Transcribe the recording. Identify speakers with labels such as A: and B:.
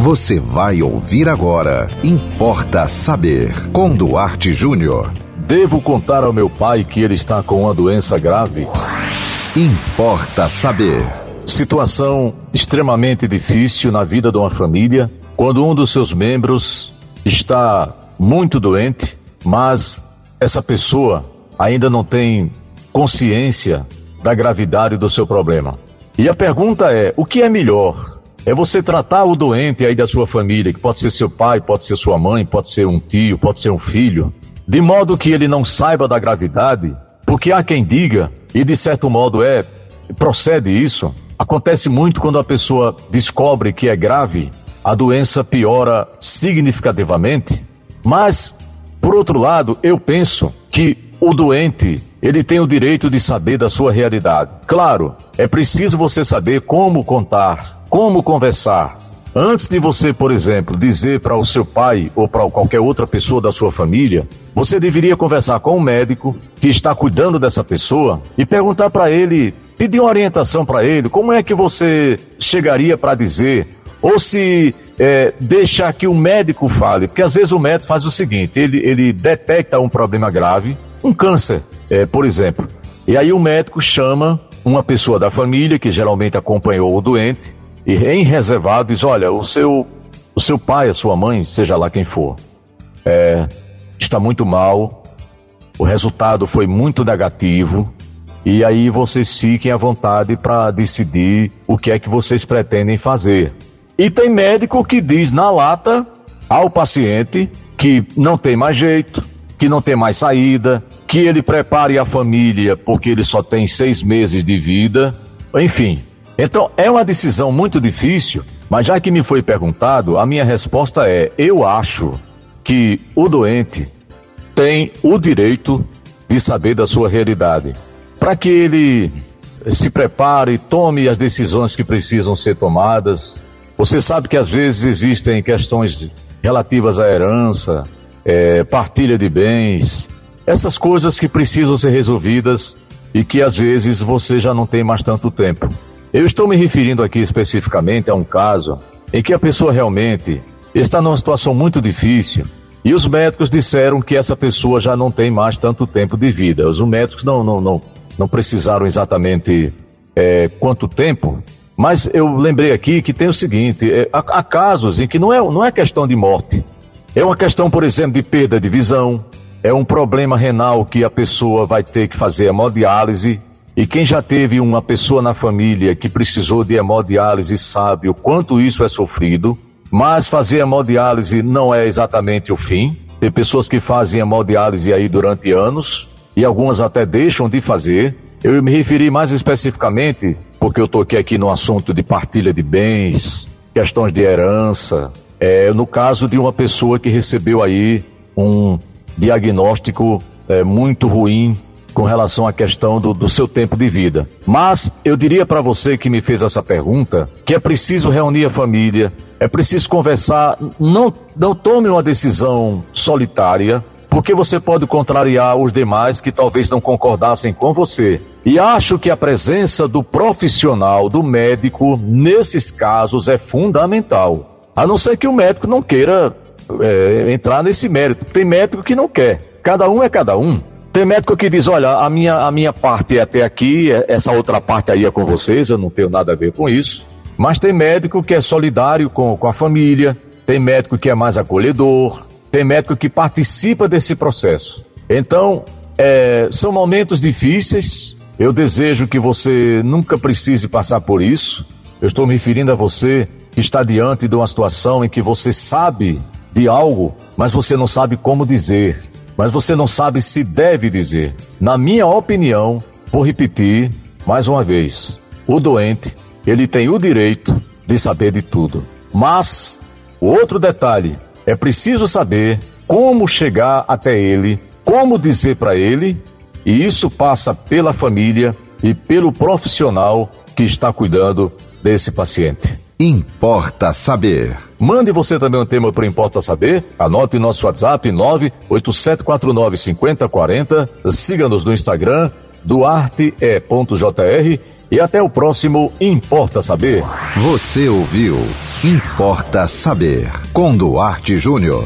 A: Você vai ouvir agora. Importa saber. Com Duarte Júnior.
B: Devo contar ao meu pai que ele está com uma doença grave?
A: Importa saber.
B: Situação extremamente difícil na vida de uma família quando um dos seus membros está muito doente, mas essa pessoa ainda não tem consciência da gravidade do seu problema. E a pergunta é: o que é melhor? É você tratar o doente aí da sua família, que pode ser seu pai, pode ser sua mãe, pode ser um tio, pode ser um filho, de modo que ele não saiba da gravidade, porque há quem diga, e de certo modo é, procede isso. Acontece muito quando a pessoa descobre que é grave, a doença piora significativamente, mas, por outro lado, eu penso que o doente ele tem o direito de saber da sua realidade. Claro, é preciso você saber como contar, como conversar. Antes de você, por exemplo, dizer para o seu pai ou para qualquer outra pessoa da sua família, você deveria conversar com o um médico que está cuidando dessa pessoa e perguntar para ele, pedir uma orientação para ele, como é que você chegaria para dizer, ou se é, deixar que o médico fale, porque às vezes o médico faz o seguinte, ele, ele detecta um problema grave, um câncer, é, por exemplo. E aí o médico chama uma pessoa da família, que geralmente acompanhou o doente, e em reservado diz: Olha, o seu, o seu pai, a sua mãe, seja lá quem for, é, está muito mal, o resultado foi muito negativo, e aí vocês fiquem à vontade para decidir o que é que vocês pretendem fazer. E tem médico que diz na lata ao paciente que não tem mais jeito, que não tem mais saída, que ele prepare a família porque ele só tem seis meses de vida, enfim. Então é uma decisão muito difícil, mas já que me foi perguntado, a minha resposta é: eu acho que o doente tem o direito de saber da sua realidade, para que ele se prepare, tome as decisões que precisam ser tomadas. Você sabe que às vezes existem questões relativas à herança, é, partilha de bens, essas coisas que precisam ser resolvidas e que às vezes você já não tem mais tanto tempo. Eu estou me referindo aqui especificamente a um caso em que a pessoa realmente está numa situação muito difícil e os médicos disseram que essa pessoa já não tem mais tanto tempo de vida. Os médicos não, não, não, não precisaram exatamente é, quanto tempo, mas eu lembrei aqui que tem o seguinte: é, há, há casos em que não é, não é questão de morte, é uma questão, por exemplo, de perda de visão, é um problema renal que a pessoa vai ter que fazer hemodiálise. E quem já teve uma pessoa na família que precisou de hemodiálise sabe o quanto isso é sofrido. Mas fazer hemodiálise não é exatamente o fim. Tem pessoas que fazem hemodiálise aí durante anos e algumas até deixam de fazer. Eu me referi mais especificamente porque eu toquei aqui no assunto de partilha de bens, questões de herança. É, no caso de uma pessoa que recebeu aí um diagnóstico é, muito ruim com relação à questão do, do seu tempo de vida. Mas eu diria para você que me fez essa pergunta que é preciso reunir a família, é preciso conversar, não, não tome uma decisão solitária, porque você pode contrariar os demais que talvez não concordassem com você. E acho que a presença do profissional, do médico, nesses casos é fundamental. A não ser que o médico não queira é, entrar nesse mérito. Tem médico que não quer. Cada um é cada um. Tem médico que diz, olha, a minha, a minha parte é até aqui, é, essa outra parte aí é com vocês, eu não tenho nada a ver com isso. Mas tem médico que é solidário com, com a família, tem médico que é mais acolhedor, tem médico que participa desse processo. Então, é, são momentos difíceis, eu desejo que você nunca precise passar por isso. Eu estou me referindo a você que está diante de uma situação em que você sabe de algo, mas você não sabe como dizer, mas você não sabe se deve dizer. Na minha opinião, vou repetir mais uma vez: o doente, ele tem o direito de saber de tudo. Mas, o outro detalhe, é preciso saber como chegar até ele, como dizer para ele, e isso passa pela família e pelo profissional que está cuidando desse paciente.
A: Importa Saber.
B: Mande você também um tema para Importa Saber. Anote nosso WhatsApp 987495040. Siga-nos no Instagram duarte.jr e até o próximo Importa Saber.
A: Você ouviu Importa saber. Com Duarte Júnior.